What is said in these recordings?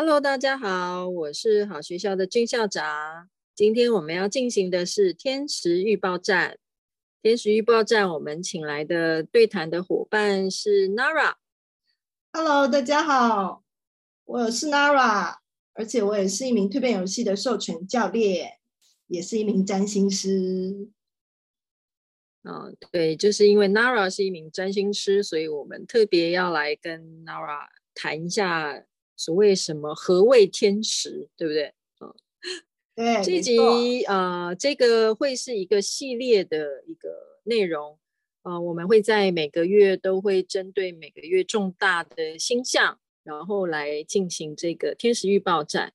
Hello，大家好，我是好学校的俊校长。今天我们要进行的是天时预报站。天时预报站，我们请来的对谈的伙伴是 Nara。Hello，大家好，我是 Nara，而且我也是一名蜕变游戏的授权教练，也是一名占星师。嗯，对，就是因为 Nara 是一名占星师，所以我们特别要来跟 Nara 谈一下。所谓什么？何谓天时？对不对？嗯，对。这集啊、呃，这个会是一个系列的一个内容。呃，我们会在每个月都会针对每个月重大的星象，然后来进行这个天时预报站。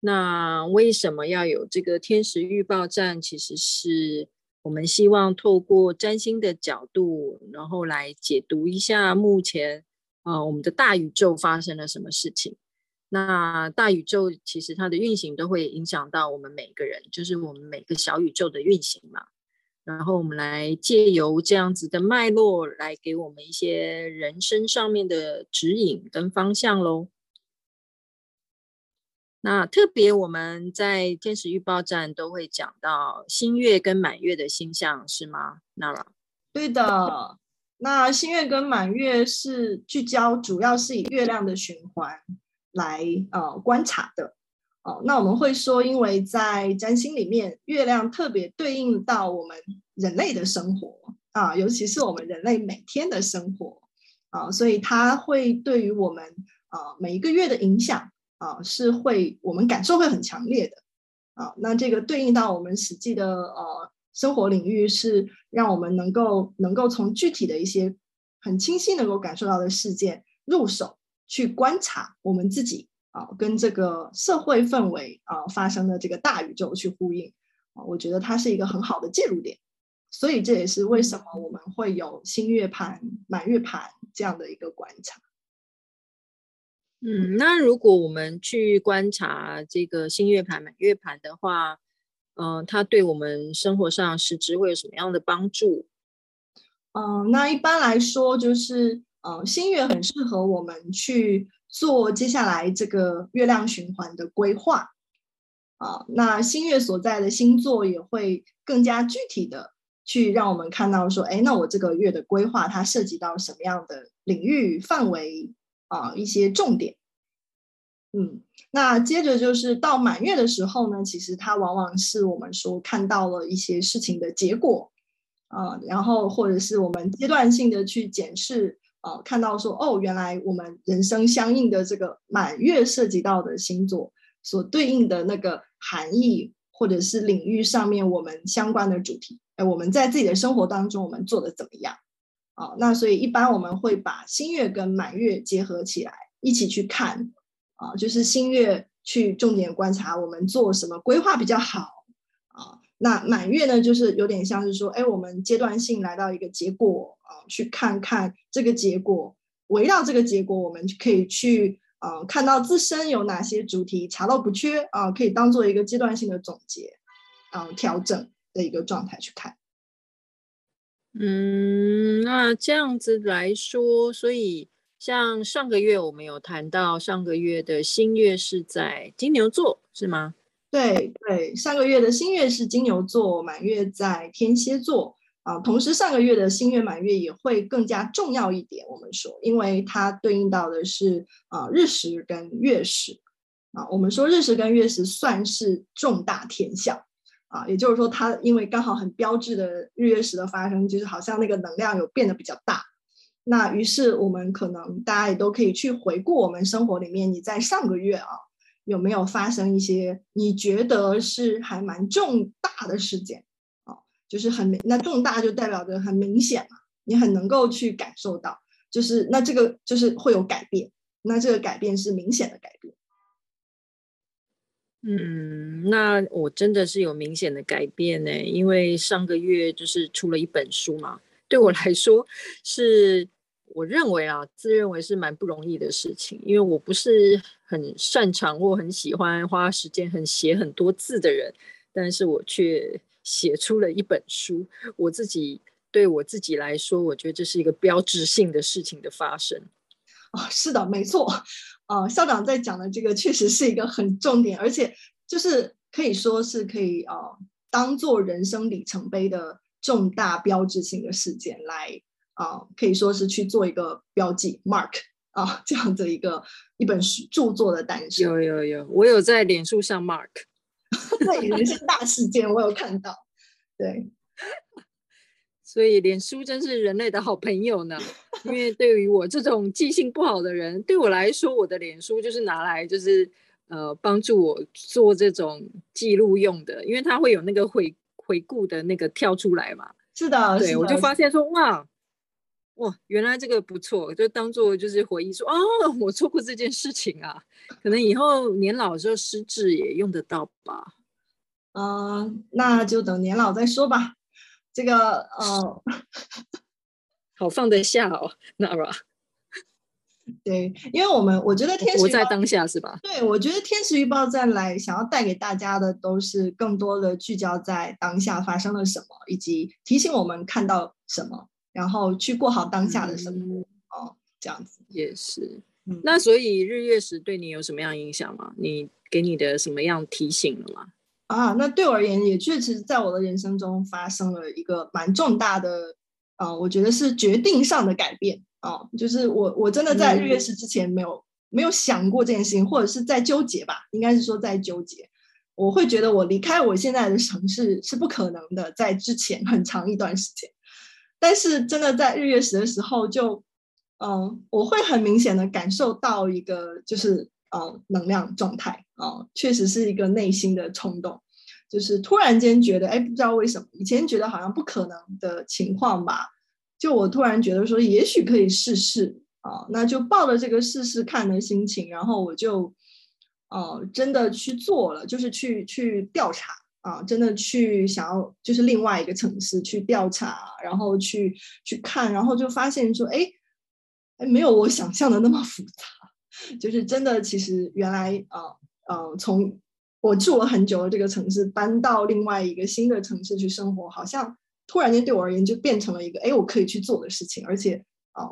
那为什么要有这个天时预报站？其实是我们希望透过占星的角度，然后来解读一下目前。啊、呃，我们的大宇宙发生了什么事情？那大宇宙其实它的运行都会影响到我们每个人，就是我们每个小宇宙的运行嘛。然后我们来借由这样子的脉络，来给我们一些人生上面的指引跟方向喽。那特别我们在天使预报站都会讲到新月跟满月的星象，是吗？Nara？对的。那新月跟满月是聚焦，主要是以月亮的循环来呃观察的哦。那我们会说，因为在占星里面，月亮特别对应到我们人类的生活啊，尤其是我们人类每天的生活啊，所以它会对于我们啊每一个月的影响啊，是会我们感受会很强烈的啊。那这个对应到我们实际的呃。生活领域是让我们能够能够从具体的一些很清晰能够感受到的事件入手去观察我们自己啊，跟这个社会氛围啊发生的这个大宇宙去呼应啊，我觉得它是一个很好的介入点，所以这也是为什么我们会有新月盘、满月盘这样的一个观察。嗯，那如果我们去观察这个新月盘、满月盘的话。嗯、呃，它对我们生活上实质会有什么样的帮助？嗯、那一般来说就是，呃，新月很适合我们去做接下来这个月亮循环的规划。啊、那新月所在的星座也会更加具体的去让我们看到说，哎，那我这个月的规划它涉及到什么样的领域范围啊、一些重点。嗯，那接着就是到满月的时候呢，其实它往往是我们说看到了一些事情的结果，啊、然后或者是我们阶段性的去检视，呃，看到说哦，原来我们人生相应的这个满月涉及到的星座所对应的那个含义，或者是领域上面我们相关的主题，哎，我们在自己的生活当中我们做的怎么样？啊、那所以一般我们会把新月跟满月结合起来一起去看。啊，就是新月去重点观察我们做什么规划比较好啊。那满月呢，就是有点像是说，哎，我们阶段性来到一个结果啊，去看看这个结果，围绕这个结果，我们可以去啊，看到自身有哪些主题查漏补缺啊，可以当做一个阶段性的总结啊，调整的一个状态去看。嗯，那这样子来说，所以。像上个月我们有谈到，上个月的新月是在金牛座，是吗？对对，上个月的新月是金牛座，满月在天蝎座啊。同时，上个月的新月满月也会更加重要一点。我们说，因为它对应到的是啊日食跟月食啊。我们说日食跟月食算是重大天象啊，也就是说，它因为刚好很标志的日月食的发生，就是好像那个能量有变得比较大。那于是我们可能大家也都可以去回顾我们生活里面，你在上个月啊有没有发生一些你觉得是还蛮重大的事件啊？就是很明，那重大就代表着很明显嘛，你很能够去感受到，就是那这个就是会有改变，那这个改变是明显的改变。嗯，那我真的是有明显的改变呢，因为上个月就是出了一本书嘛，对我来说是。我认为啊，自认为是蛮不容易的事情，因为我不是很擅长或很喜欢花时间很写很多字的人，但是我却写出了一本书。我自己对我自己来说，我觉得这是一个标志性的事情的发生。哦，是的，没错。呃，校长在讲的这个确实是一个很重点，而且就是可以说是可以呃当做人生里程碑的重大标志性的事件来啊、呃，可以说是去做一个标记 mark 啊、呃，这样的一个一本书著作的诞生。有有有，我有在脸书上 mark，那人生大事件，我有看到，对。所以脸书真是人类的好朋友呢，因为对于我这种记性不好的人，对我来说，我的脸书就是拿来就是呃帮助我做这种记录用的，因为它会有那个回回顾的那个跳出来嘛。是的，对，我就发现说哇哇，原来这个不错，就当做就是回忆说哦，我做过这件事情啊，可能以后年老的时候失智也用得到吧。嗯、呃，那就等年老再说吧。这个呃，好放得下哦，Nara。对，因为我们我觉得天时活在当下是吧？对，我觉得天时预报站来想要带给大家的都是更多的聚焦在当下发生了什么，以及提醒我们看到什么，然后去过好当下的生活。嗯、哦，这样子也是。嗯、那所以日月食对你有什么样影响吗？你给你的什么样提醒了吗？啊，那对我而言，也确实在我的人生中发生了一个蛮重大的，呃，我觉得是决定上的改变啊。就是我我真的在日月食之前没有、嗯、没有想过这件事情，或者是在纠结吧，应该是说在纠结。我会觉得我离开我现在的城市是不可能的，在之前很长一段时间。但是真的在日月食的时候就，嗯，我会很明显的感受到一个就是。呃，能量状态啊，确实是一个内心的冲动，就是突然间觉得，哎，不知道为什么，以前觉得好像不可能的情况吧，就我突然觉得说，也许可以试试啊，那就抱着这个试试看的心情，然后我就，呃，真的去做了，就是去去调查啊，真的去想要，就是另外一个城市去调查，然后去去看，然后就发现说，哎，哎，没有我想象的那么复杂。就是真的，其实原来呃呃，从我住了很久的这个城市搬到另外一个新的城市去生活，好像突然间对我而言就变成了一个哎，我可以去做的事情，而且啊、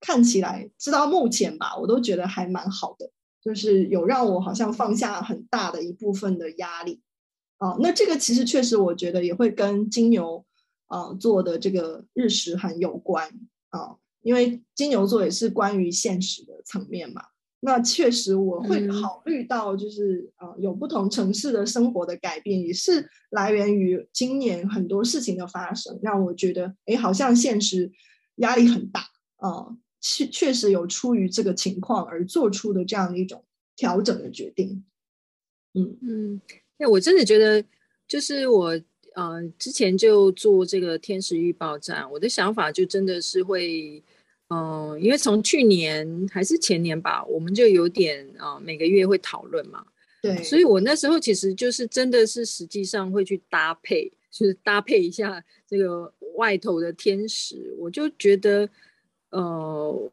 看起来直到目前吧，我都觉得还蛮好的，就是有让我好像放下很大的一部分的压力啊、呃。那这个其实确实我觉得也会跟金牛啊、呃、做的这个日食很有关啊。呃因为金牛座也是关于现实的层面嘛，那确实我会考虑到，就是、嗯、呃，有不同城市的生活的改变，也是来源于今年很多事情的发生，让我觉得，哎，好像现实压力很大啊，确、呃、确实有出于这个情况而做出的这样的一种调整的决定。嗯嗯，那我真的觉得，就是我。嗯、呃，之前就做这个天使预报站，我的想法就真的是会，嗯、呃，因为从去年还是前年吧，我们就有点啊、呃，每个月会讨论嘛，对，所以我那时候其实就是真的是实际上会去搭配，就是搭配一下这个外头的天使，我就觉得，呃，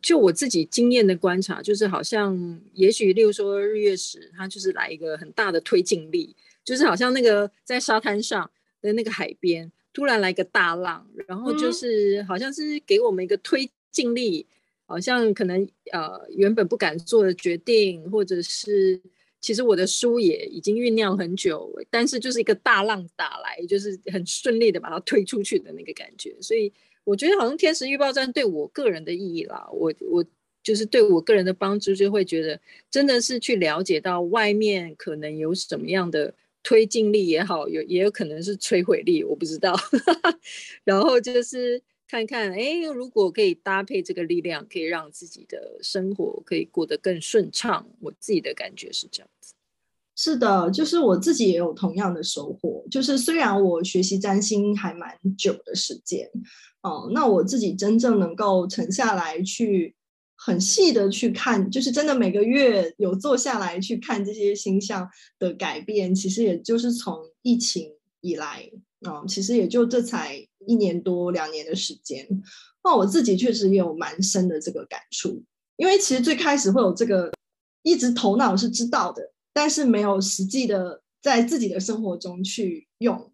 就我自己经验的观察，就是好像也许，例如说日月食，它就是来一个很大的推进力。就是好像那个在沙滩上的那个海边，突然来个大浪，然后就是好像是给我们一个推进力，嗯、好像可能呃原本不敢做的决定，或者是其实我的书也已经酝酿很久，但是就是一个大浪打来，就是很顺利的把它推出去的那个感觉。所以我觉得好像天时预报站对我个人的意义啦，我我就是对我个人的帮助，就会觉得真的是去了解到外面可能有什么样的。推进力也好，有也有可能是摧毁力，我不知道。然后就是看看，哎，如果可以搭配这个力量，可以让自己的生活可以过得更顺畅。我自己的感觉是这样子。是的，就是我自己也有同样的收获。就是虽然我学习占星还蛮久的时间，哦，那我自己真正能够沉下来去。很细的去看，就是真的每个月有坐下来去看这些星象的改变，其实也就是从疫情以来啊、其实也就这才一年多两年的时间。那我自己确实也有蛮深的这个感触，因为其实最开始会有这个，一直头脑是知道的，但是没有实际的在自己的生活中去用。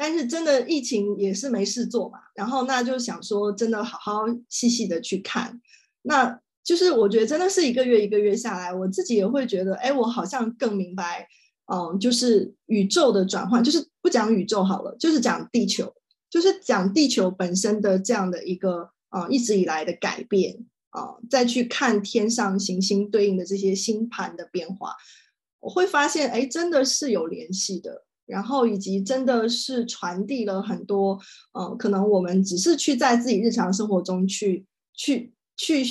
但是真的疫情也是没事做嘛，然后那就想说真的好好细细的去看。那就是我觉得真的是一个月一个月下来，我自己也会觉得，哎，我好像更明白，嗯，就是宇宙的转换，就是不讲宇宙好了，就是讲地球，就是讲地球本身的这样的一个，嗯，一直以来的改变啊，再去看天上行星对应的这些星盘的变化，我会发现，哎，真的是有联系的，然后以及真的是传递了很多，嗯，可能我们只是去在自己日常生活中去去。去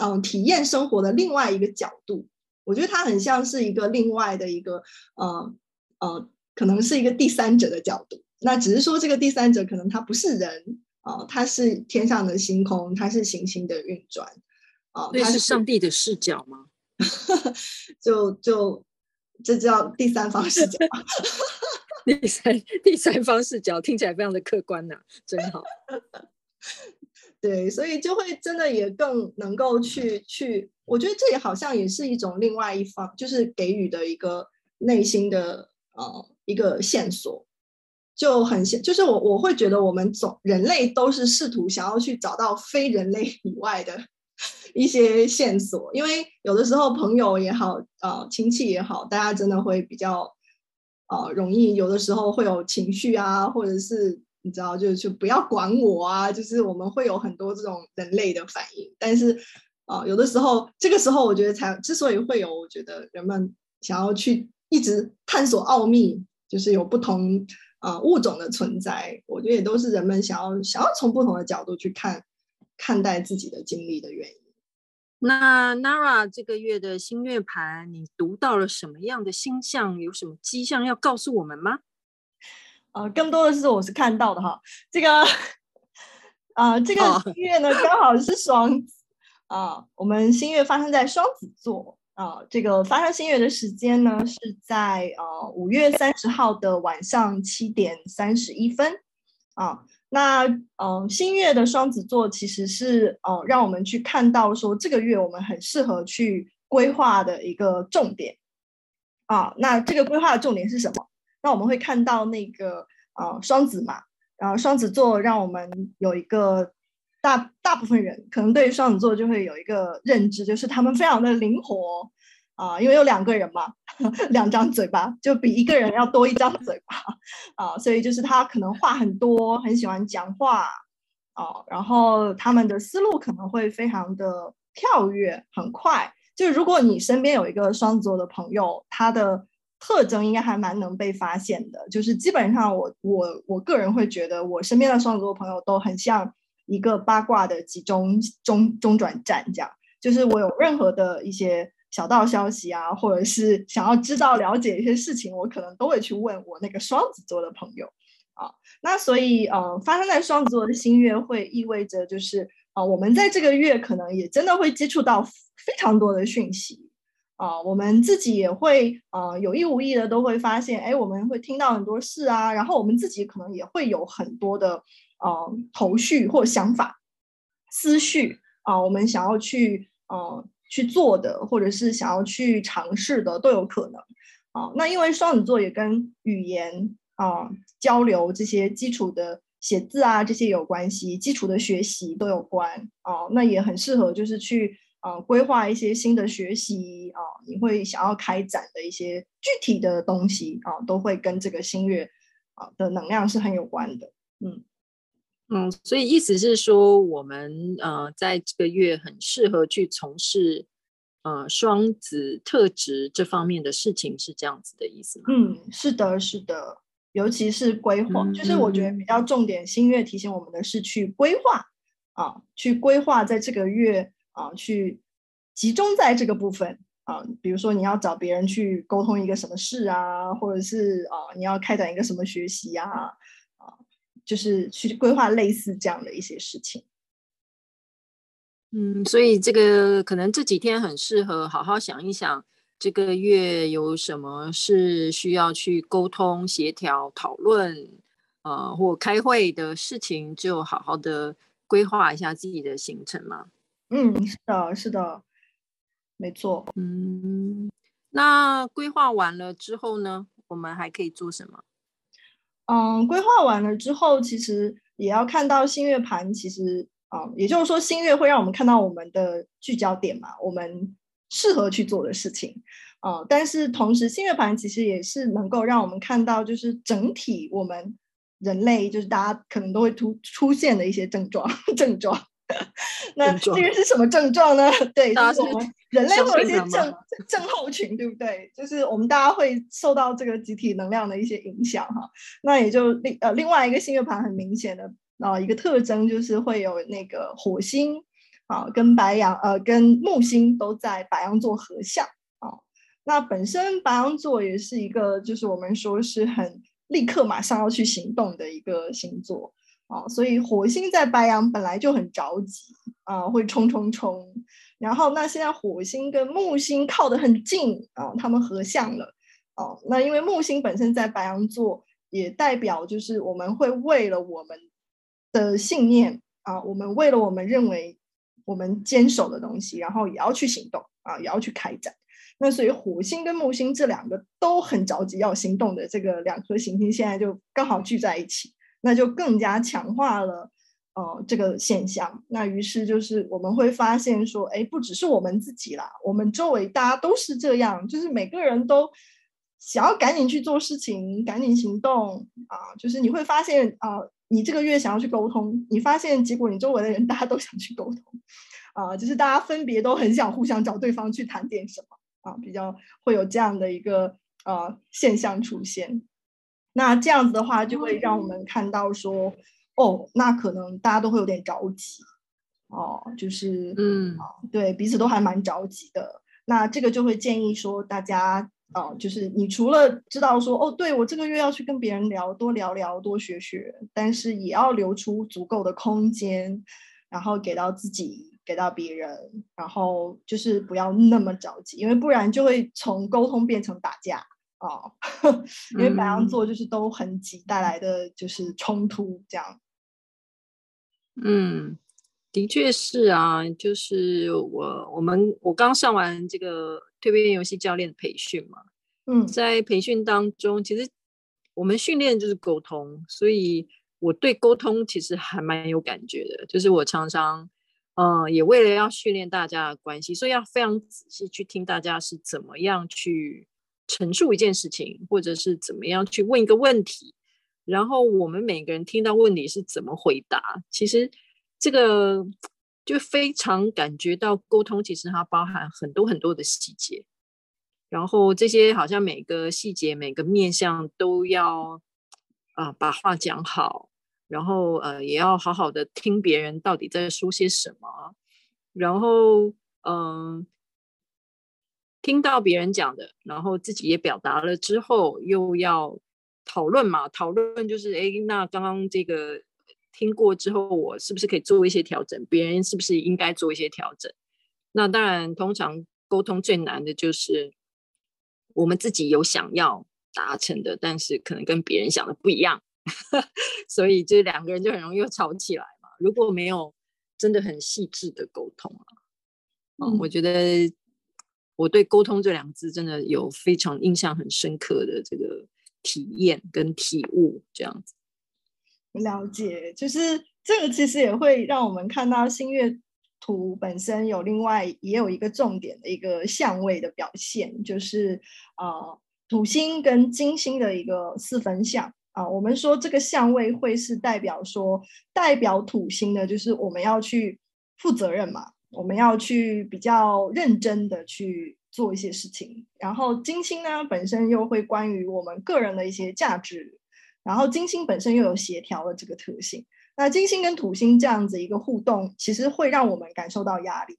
嗯体验生活的另外一个角度，我觉得它很像是一个另外的一个呃呃，可能是一个第三者的角度。那只是说这个第三者可能他不是人啊，他、呃、是天上的星空，他是行星的运转啊，他、呃、是上帝的视角吗？就就这叫第三方视角。第三第三方视角听起来非常的客观呐、真好。对，所以就会真的也更能够去去，我觉得这也好像也是一种另外一方，就是给予的一个内心的呃一个线索，就很像，就是我我会觉得我们总人类都是试图想要去找到非人类以外的一些线索，因为有的时候朋友也好，呃亲戚也好，大家真的会比较呃容易，有的时候会有情绪啊，或者是。你知道，就就不要管我啊！就是我们会有很多这种人类的反应，但是啊、有的时候，这个时候我觉得才之所以会有，我觉得人们想要去一直探索奥秘，就是有不同啊、物种的存在，我觉得也都是人们想要想要从不同的角度去看看待自己的经历的原因。那 Nara 这个月的新月盘，你读到了什么样的星象？有什么迹象要告诉我们吗？呃，更多的是我是看到的哈，这个，啊、呃，这个新月呢刚好是双子啊、呃，我们新月发生在双子座啊、呃，这个发生新月的时间呢是在呃五月三十号的晚上七点三十一分啊、呃，那嗯、呃，新月的双子座其实是呃让我们去看到说这个月我们很适合去规划的一个重点。啊、那这个规划的重点是什么？那我们会看到那个呃双子嘛，然后双子座让我们有一个大大部分人可能对于双子座就会有一个认知，就是他们非常的灵活啊、因为有两个人嘛，两张嘴巴就比一个人要多一张嘴巴啊、所以就是他可能话很多，很喜欢讲话啊、然后他们的思路可能会非常的跳跃，很快。就如果你身边有一个双子座的朋友，他的特征应该还蛮能被发现的，就是基本上我我我个人会觉得，我身边的双子座朋友都很像一个八卦的集中中中转站这样，就是我有任何的一些小道消息啊，或者是想要知道了解一些事情，我可能都会去问我那个双子座的朋友啊。那所以呃，发生在双子座的新月会意味着就是啊、我们在这个月可能也真的会接触到非常多的讯息。啊、我们自己也会啊、呃，有意无意的都会发现，哎，我们会听到很多事啊，然后我们自己可能也会有很多的呃头绪或想法、思绪啊、我们想要去呃去做的，或者是想要去尝试的都有可能啊、那因为双子座也跟语言啊、交流这些基础的写字啊这些有关系，基础的学习都有关啊、那也很适合就是去。啊、规划一些新的学习啊、你会想要开展的一些具体的东西啊、都会跟这个新月啊、的能量是很有关的。嗯嗯，所以意思是说，我们呃在这个月很适合去从事呃双子特质这方面的事情，是这样子的意思吗？嗯，是的，是的，尤其是规划，嗯、就是我觉得比较重点，新月提醒我们的是去规划啊，去规划在这个月。啊，去集中在这个部分啊，比如说你要找别人去沟通一个什么事啊，或者是啊，你要开展一个什么学习啊，啊，就是去规划类似这样的一些事情。嗯，所以这个可能这几天很适合好好想一想，这个月有什么是需要去沟通、协调、讨论呃，或开会的事情，就好好的规划一下自己的行程嘛。嗯，是的，是的，没错。嗯，那规划完了之后呢，我们还可以做什么？嗯，规划完了之后，其实也要看到新月盘，其实啊，也就是说新月会让我们看到我们的聚焦点嘛，我们适合去做的事情啊。但是同时新月盘其实也是能够让我们看到，就是整体我们人类就是大家可能都会突出现的一些症状 症状。那这个是什么症状呢？对，就是我们人类会有一些症症候群，对不对？就是我们大家会受到这个集体能量的一些影响哈。那也就另呃另外一个新月盘很明显的啊、呃、一个特征就是会有那个火星啊跟白羊呃跟木星都在白羊座合相啊。那本身白羊座也是一个就是我们说是很立刻马上要去行动的一个星座。啊，所以火星在白羊本来就很着急啊，会冲冲冲。然后那现在火星跟木星靠得很近啊，他们合相了。哦，那因为木星本身在白羊座，也代表就是我们会为了我们的信念啊，我们为了我们认为我们坚守的东西，然后也要去行动啊，也要去开展。那所以火星跟木星这两个都很着急要行动的这个两颗行星，现在就刚好聚在一起。那就更加强化了，呃，这个现象。那于是就是我们会发现说，哎，不只是我们自己啦，我们周围大家都是这样，就是每个人都想要赶紧去做事情，赶紧行动啊。就是你会发现啊，你这个月想要去沟通，你发现结果你周围的人 大家都想去沟通啊，就是大家分别都很想互相找对方去谈点什么啊，比较会有这样的一个呃现象出现。那这样子的话，就会让我们看到说，嗯、哦，那可能大家都会有点着急，哦，就是，嗯，对，彼此都还蛮着急的。那这个就会建议说，大家，哦，就是你除了知道说，哦，对，我这个月要去跟别人聊，多聊聊，多学学，但是也要留出足够的空间，然后给到自己，给到别人，然后就是不要那么着急，因为不然就会从沟通变成打架。哦，因为白羊座就是都很急，带来的就是冲突这样。嗯，的确是啊，就是我我们我刚上完这个蜕变游戏教练的培训嘛，嗯，在培训当中，其实我们训练就是沟通，所以我对沟通其实还蛮有感觉的。就是我常常，嗯、呃，也为了要训练大家的关系，所以要非常仔细去听大家是怎么样去。陈述一件事情，或者是怎么样去问一个问题，然后我们每个人听到问题是怎么回答，其实这个就非常感觉到沟通，其实它包含很多很多的细节，然后这些好像每个细节、每个面向都要啊、把话讲好，然后呃也要好好的听别人到底在说些什么，然后嗯。听到别人讲的，然后自己也表达了之后，又要讨论嘛？讨论就是，哎，那刚刚这个听过之后，我是不是可以做一些调整？别人是不是应该做一些调整？那当然，通常沟通最难的就是我们自己有想要达成的，但是可能跟别人想的不一样，所以这两个人就很容易又吵起来嘛。如果没有真的很细致的沟通啊，嗯，我觉得。我对“沟通”这两个字真的有非常印象很深刻的这个体验跟体悟，这样子。了解，就是这个其实也会让我们看到星月图本身有另外也有一个重点的一个相位的表现，就是啊、土星跟金星的一个四分相啊、我们说这个相位会是代表说，代表土星的就是我们要去负责任嘛。我们要去比较认真的去做一些事情，然后金星呢本身又会关于我们个人的一些价值，然后金星本身又有协调的这个特性。那金星跟土星这样子一个互动，其实会让我们感受到压力。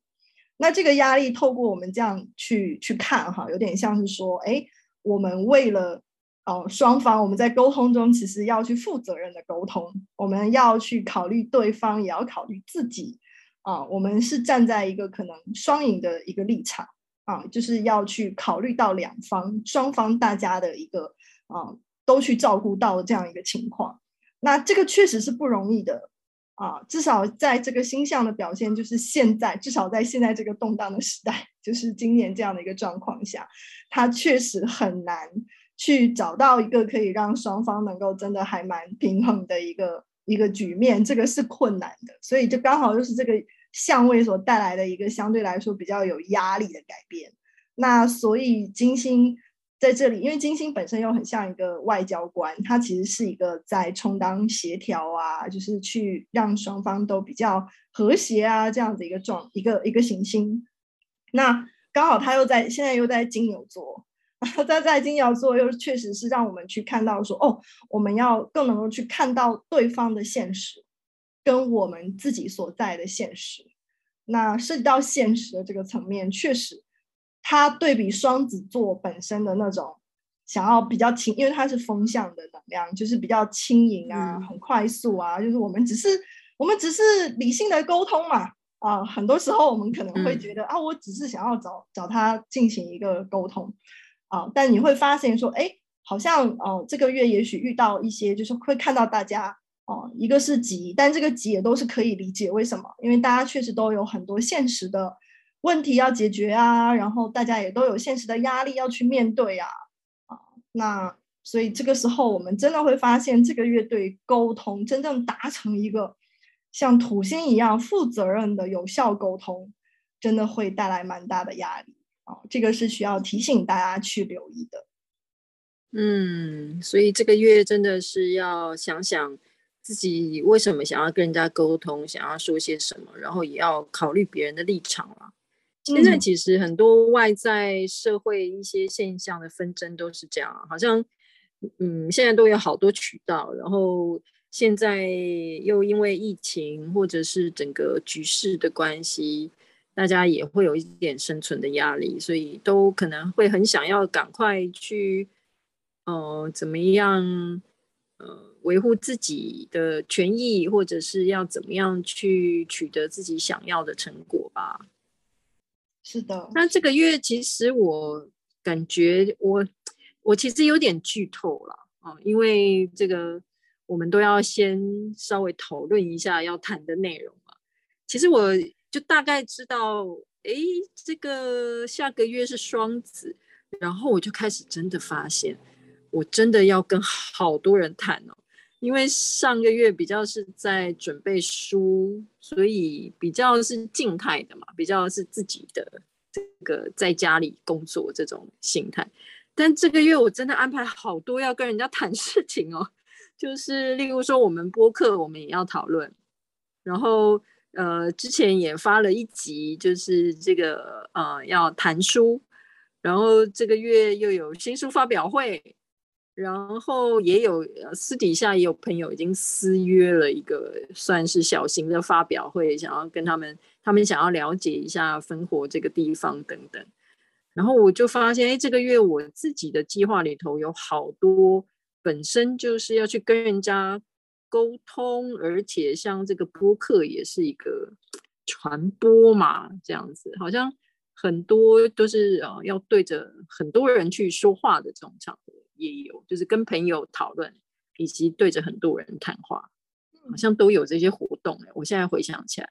那这个压力透过我们这样去去看哈，有点像是说，哎，我们为了哦双方我们在沟通中，其实要去负责任的沟通，我们要去考虑对方，也要考虑自己。啊，我们是站在一个可能双赢的一个立场啊，就是要去考虑到两方双方大家的一个啊，都去照顾到这样一个情况。那这个确实是不容易的啊，至少在这个星象的表现，就是现在至少在现在这个动荡的时代，就是今年这样的一个状况下，它确实很难去找到一个可以让双方能够真的还蛮平衡的一个一个局面，这个是困难的，所以就刚好就是这个相位所带来的一个相对来说比较有压力的改变。那所以金星在这里，因为金星本身又很像一个外交官，它其实是一个在充当协调啊，就是去让双方都比较和谐啊这样子一个状一个一个行星。那刚好他又在现在又在金牛座。他在金牛座又确实是让我们去看到说，哦，我们要更能够去看到对方的现实，跟我们自己所在的现实。那涉及到现实的这个层面，确实，它对比双子座本身的那种想要比较轻，因为它是风向的能量，就是比较轻盈啊，很快速啊，就是我们只是我们只是理性的沟通嘛，啊，很多时候我们可能会觉得啊，我只是想要找找他进行一个沟通。啊，但你会发现说，哎，好像哦，这个月也许遇到一些，就是会看到大家哦，一个是急，但这个急也都是可以理解，为什么？因为大家确实都有很多现实的问题要解决啊，然后大家也都有现实的压力要去面对啊，啊，那所以这个时候我们真的会发现，这个月对沟通真正达成一个像土星一样负责任的有效沟通，真的会带来蛮大的压力。哦，这个是需要提醒大家去留意的。嗯，所以这个月真的是要想想自己为什么想要跟人家沟通，想要说些什么，然后也要考虑别人的立场了。现在其实很多外在社会一些现象的纷争都是这样，好像嗯，现在都有好多渠道，然后现在又因为疫情或者是整个局势的关系。大家也会有一点生存的压力，所以都可能会很想要赶快去，呃，怎么样，呃，维护自己的权益，或者是要怎么样去取得自己想要的成果吧。是的，那这个月其实我感觉我我其实有点剧透了啊，呃，因为这个我们都要先稍微讨论一下要谈的内容嘛。其实我。就大概知道，哎，这个下个月是双子，然后我就开始真的发现，我真的要跟好多人谈哦，因为上个月比较是在准备书，所以比较是静态的嘛，比较是自己的这个在家里工作这种心态。但这个月我真的安排好多要跟人家谈事情哦，就是例如说我们播客，我们也要讨论，然后。呃，之前也发了一集，就是这个呃要谈书，然后这个月又有新书发表会，然后也有私底下也有朋友已经私约了一个算是小型的发表会，想要跟他们，他们想要了解一下芬活这个地方等等。然后我就发现，哎，这个月我自己的计划里头有好多本身就是要去跟人家。沟通，而且像这个播客也是一个传播嘛，这样子好像很多都是呃要对着很多人去说话的这种场合也有，就是跟朋友讨论，以及对着很多人谈话，好像都有这些活动。我现在回想起来，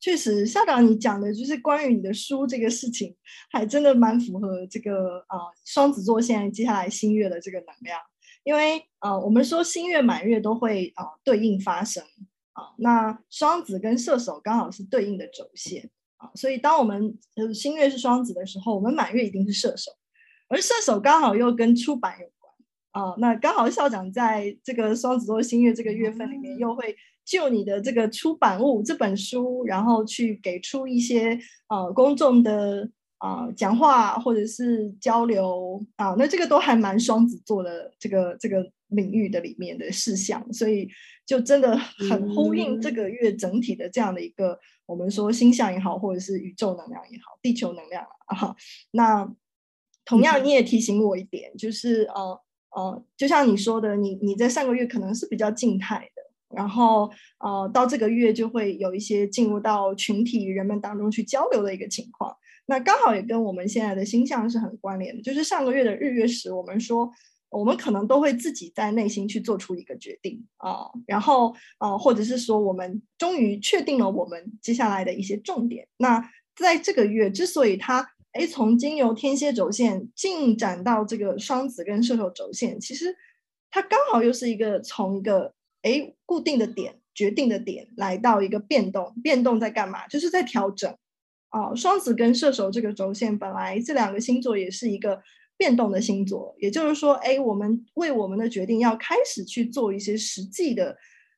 确实，校长你讲的就是关于你的书这个事情，还真的蛮符合这个啊双子座现在接下来新月的这个能量。因为呃，我们说新月满月都会啊、呃、对应发生啊，那双子跟射手刚好是对应的轴线啊，所以当我们呃新月是双子的时候，我们满月一定是射手，而射手刚好又跟出版有关啊，那刚好校长在这个双子座新月这个月份里面，又会就你的这个出版物这本书，然后去给出一些呃公众的。啊、呃，讲话或者是交流啊，那这个都还蛮双子座的这个这个领域的里面的事项，所以就真的很呼应这个月整体的这样的一个、嗯、我们说星象也好，或者是宇宙能量也好，地球能量啊。那同样你也提醒我一点，嗯、就是呃呃，就像你说的，你你在上个月可能是比较静态的，然后呃到这个月就会有一些进入到群体人们当中去交流的一个情况。那刚好也跟我们现在的星象是很关联的，就是上个月的日月食，我们说我们可能都会自己在内心去做出一个决定啊，然后啊，或者是说我们终于确定了我们接下来的一些重点。那在这个月之所以它哎从金牛天蝎轴线进展到这个双子跟射手轴线，其实它刚好又是一个从一个哎，固定的点、决定的点来到一个变动，变动在干嘛？就是在调整。哦，双子跟射手这个轴线本来这两个星座也是一个变动的星座，也就是说，哎，我们为我们的决定要开始去做一些实际的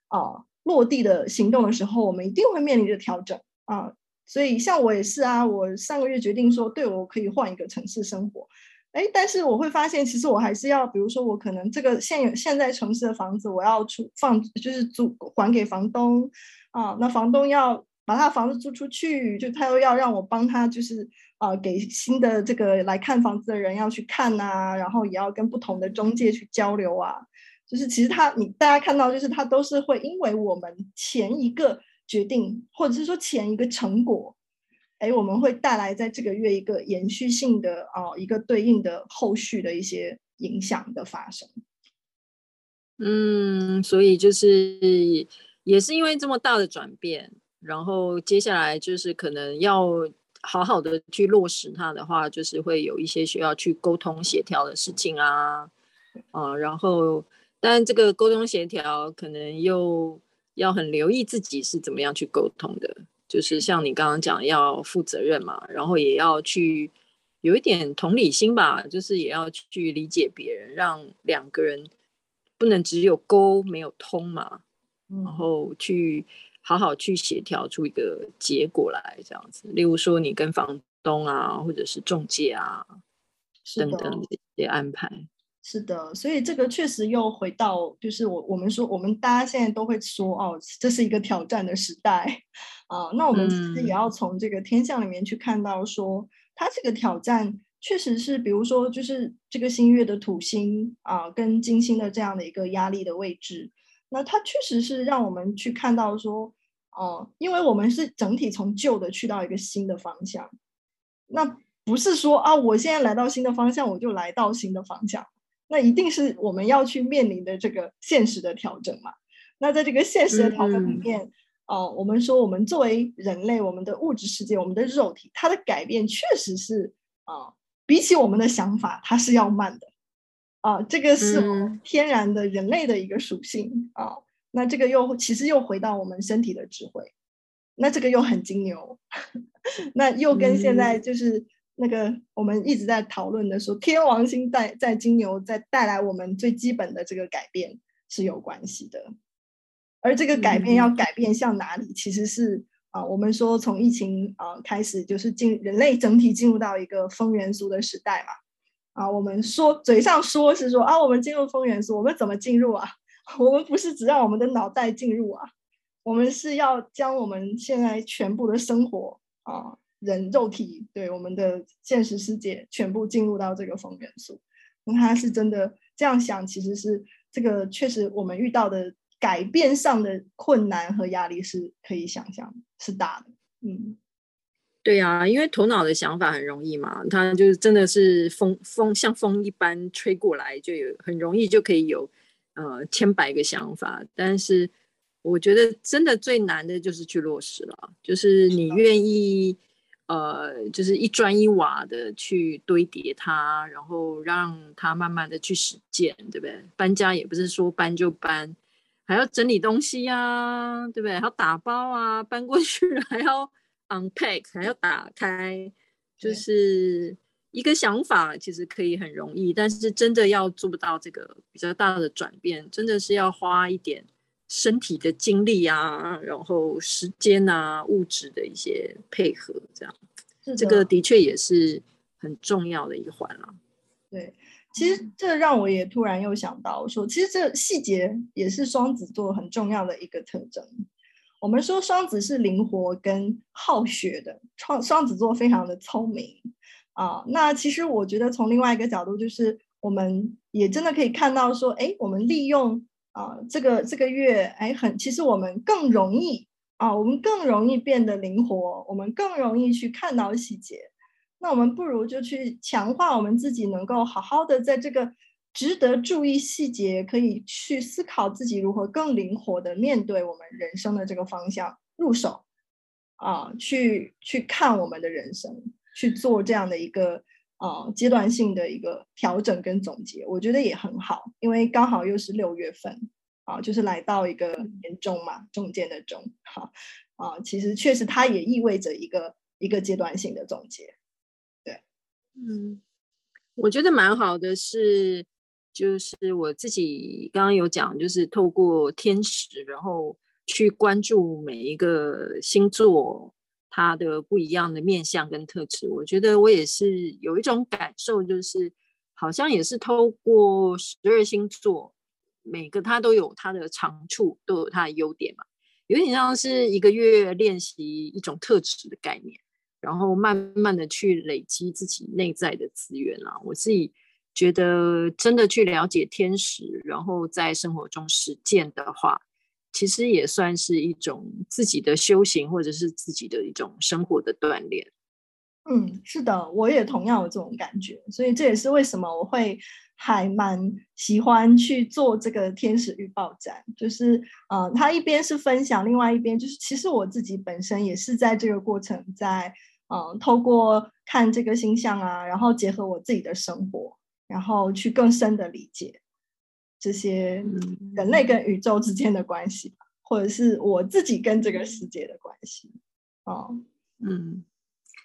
啊、落地的行动的时候，我们一定会面临着调整啊。所以像我也是啊，我上个月决定说，对，我可以换一个城市生活。哎，但是我会发现，其实我还是要，比如说，我可能这个现有现在城市的房子，我要出放，就是租还给房东啊。那房东要把他的房子租出去，就他又要让我帮他，就是啊，给新的这个来看房子的人要去看呐、啊，然后也要跟不同的中介去交流啊。就是其实他，你大家看到，就是他都是会因为我们前一个决定，或者是说前一个成果。哎，我们会带来在这个月一个延续性的啊、哦，一个对应的后续的一些影响的发生。嗯，所以就是也是因为这么大的转变，然后接下来就是可能要好好的去落实它的话，就是会有一些需要去沟通协调的事情啊，啊，然后但这个沟通协调可能又要很留意自己是怎么样去沟通的。就是像你刚刚讲，要负责任嘛，然后也要去有一点同理心吧，就是也要去理解别人，让两个人不能只有沟没有通嘛，然后去好好去协调出一个结果来，这样子。例如说，你跟房东啊，或者是中介啊等等这些安排。是的，所以这个确实又回到，就是我我们说，我们大家现在都会说，哦，这是一个挑战的时代啊。那我们其实也要从这个天象里面去看到说，它这个挑战确实是，比如说，就是这个新月的土星啊，跟金星的这样的一个压力的位置，那它确实是让我们去看到说，哦、啊，因为我们是整体从旧的去到一个新的方向，那不是说啊，我现在来到新的方向，我就来到新的方向。那一定是我们要去面临的这个现实的调整嘛？那在这个现实的调整里面，哦、嗯呃，我们说我们作为人类，我们的物质世界，我们的肉体，它的改变确实是啊、呃，比起我们的想法，它是要慢的啊、呃。这个是天然的人类的一个属性啊、呃。那这个又其实又回到我们身体的智慧，那这个又很金牛，那又跟现在就是。嗯那个我们一直在讨论的说，天王星在在金牛在带来我们最基本的这个改变是有关系的，而这个改变要改变向哪里，其实是啊，我们说从疫情啊开始，就是进人类整体进入到一个风元素的时代嘛，啊，我们说嘴上说是说啊，我们进入风元素，我们怎么进入啊？我们不是只让我们的脑袋进入啊，我们是要将我们现在全部的生活啊。人肉体对我们的现实世界全部进入到这个风元素，那他是真的这样想，其实是这个确实我们遇到的改变上的困难和压力是可以想象是大的。嗯，对呀，因为头脑的想法很容易嘛，它就是真的是风风像风一般吹过来，就有很容易就可以有呃千百个想法，但是我觉得真的最难的就是去落实了，就是你愿意。呃，就是一砖一瓦的去堆叠它，然后让它慢慢的去实践，对不对？搬家也不是说搬就搬，还要整理东西呀、啊，对不对？还要打包啊，搬过去 还要 unpack，还要打开，就是一个想法，其实可以很容易，但是真的要做不到这个比较大的转变，真的是要花一点。身体的精力啊，然后时间啊，物质的一些配合，这样，这个的确也是很重要的一环了。对，其实这让我也突然又想到说，其实这细节也是双子座很重要的一个特征。我们说双子是灵活跟好学的，双双子座非常的聪明啊。那其实我觉得从另外一个角度，就是我们也真的可以看到说，哎，我们利用。啊，这个这个月，哎，很，其实我们更容易啊，我们更容易变得灵活，我们更容易去看到细节。那我们不如就去强化我们自己，能够好好的在这个值得注意细节，可以去思考自己如何更灵活的面对我们人生的这个方向入手啊，去去看我们的人生，去做这样的一个。啊、呃，阶段性的一个调整跟总结，我觉得也很好，因为刚好又是六月份啊，就是来到一个年终嘛，中间的中，哈啊，其实确实它也意味着一个一个阶段性的总结。对，嗯，我觉得蛮好的是，就是我自己刚刚有讲，就是透过天使，然后去关注每一个星座。他的不一样的面相跟特质，我觉得我也是有一种感受，就是好像也是透过十二星座，每个他都有他的长处，都有他的优点嘛，有点像是一个月练习一种特质的概念，然后慢慢的去累积自己内在的资源啊。我自己觉得真的去了解天使，然后在生活中实践的话。其实也算是一种自己的修行，或者是自己的一种生活的锻炼。嗯，是的，我也同样有这种感觉，所以这也是为什么我会还蛮喜欢去做这个天使预报站。就是，呃，他一边是分享，另外一边就是，其实我自己本身也是在这个过程在，嗯、呃，透过看这个星象啊，然后结合我自己的生活，然后去更深的理解。这些人类跟宇宙之间的关系，或者是我自己跟这个世界的关系。哦，嗯，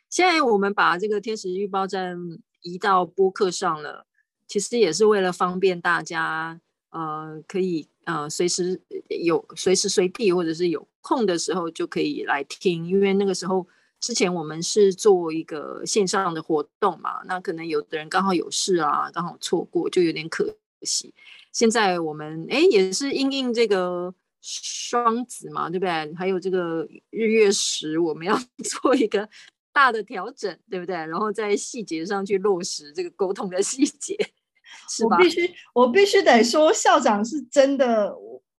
现在我们把这个天使预报站移到播客上了，其实也是为了方便大家，呃，可以呃随时有随时随地或者是有空的时候就可以来听，因为那个时候之前我们是做一个线上的活动嘛，那可能有的人刚好有事啊，刚好错过，就有点可惜。现在我们哎，也是因应这个双子嘛，对不对？还有这个日月食，我们要 做一个大的调整，对不对？然后在细节上去落实这个沟通的细节，是吧？我必须，我必须得说，校长是真的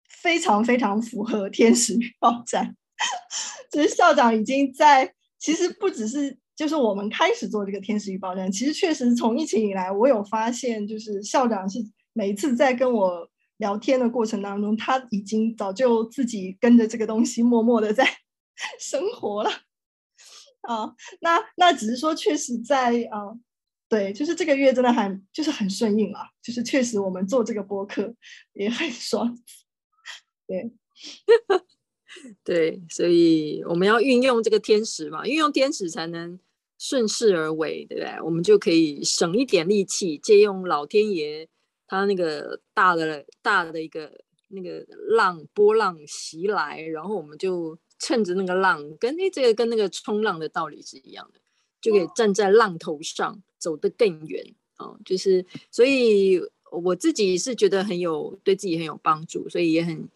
非常非常符合天使预报站。就是校长已经在，其实不只是就是我们开始做这个天使预报站，其实确实从疫情以来，我有发现，就是校长是。每一次在跟我聊天的过程当中，他已经早就自己跟着这个东西默默的在 生活了。啊，那那只是说，确实在啊，对，就是这个月真的很就是很顺应了，就是确实我们做这个播客也很 爽。对，对，所以我们要运用这个天使嘛，运用天使才能顺势而为，对不对？我们就可以省一点力气，借用老天爷。他那个大的大的一个那个浪波浪袭来，然后我们就趁着那个浪，跟那这个跟那个冲浪的道理是一样的，就可以站在浪头上走得更远、哦！就是所以我自己是觉得很有对自己很有帮助，所以也很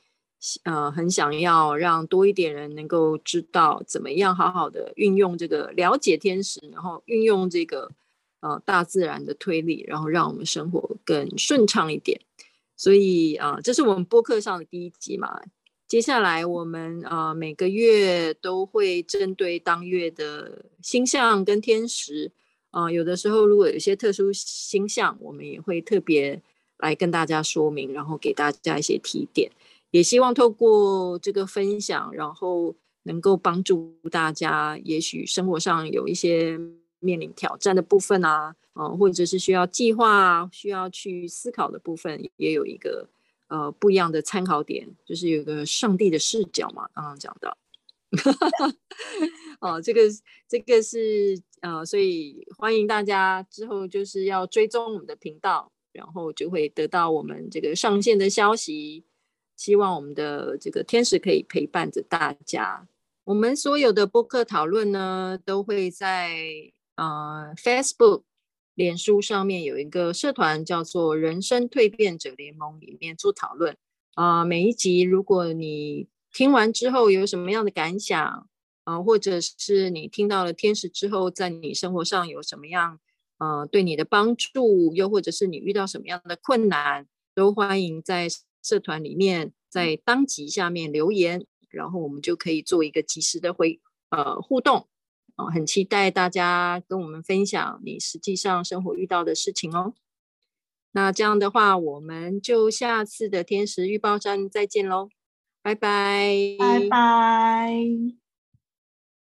呃很想要让多一点人能够知道怎么样好好的运用这个了解天使，然后运用这个。呃，大自然的推力，然后让我们生活更顺畅一点。所以啊、这是我们播客上的第一集嘛。接下来我们啊、每个月都会针对当月的星象跟天时啊、有的时候如果有些特殊星象，我们也会特别来跟大家说明，然后给大家一些提点。也希望透过这个分享，然后能够帮助大家，也许生活上有一些。面临挑战的部分啊，呃，或者是需要计划、需要去思考的部分，也有一个呃不一样的参考点，就是有一个上帝的视角嘛。刚刚讲到，哦，这个这个是呃，所以欢迎大家之后就是要追踪我们的频道，然后就会得到我们这个上线的消息。希望我们的这个天使可以陪伴着大家。我们所有的播客讨论呢，都会在。呃，Facebook、脸书上面有一个社团叫做“人生蜕变者联盟”，里面做讨论。啊、每一集如果你听完之后有什么样的感想，啊、或者是你听到了天使之后，在你生活上有什么样，呃，对你的帮助，又或者是你遇到什么样的困难，都欢迎在社团里面在当集下面留言，然后我们就可以做一个及时的回呃互动。很期待大家跟我们分享你实际上生活遇到的事情哦。那这样的话，我们就下次的天使预报站再见喽，拜拜，拜拜。